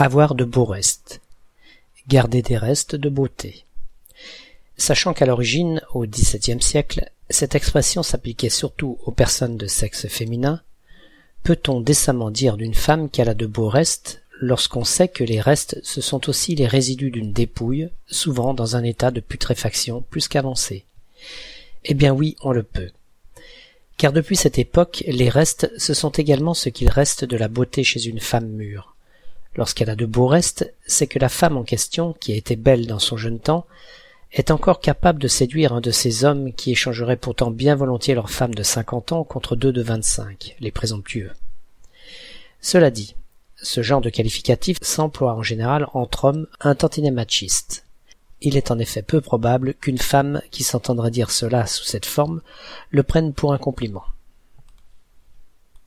Avoir de beaux restes. Garder des restes de beauté. Sachant qu'à l'origine, au XVIIe siècle, cette expression s'appliquait surtout aux personnes de sexe féminin, peut-on décemment dire d'une femme qu'elle a de beaux restes lorsqu'on sait que les restes ce sont aussi les résidus d'une dépouille, souvent dans un état de putréfaction plus qu'avancé? Eh bien oui, on le peut. Car depuis cette époque, les restes, ce sont également ce qu'il reste de la beauté chez une femme mûre. Lorsqu'elle a de beaux restes, c'est que la femme en question, qui a été belle dans son jeune temps, est encore capable de séduire un de ces hommes qui échangeraient pourtant bien volontiers leur femme de cinquante ans contre deux de vingt-cinq, les présomptueux. Cela dit, ce genre de qualificatif s'emploie en général entre hommes un tantinet machiste. Il est en effet peu probable qu'une femme qui s'entendrait dire cela sous cette forme le prenne pour un compliment.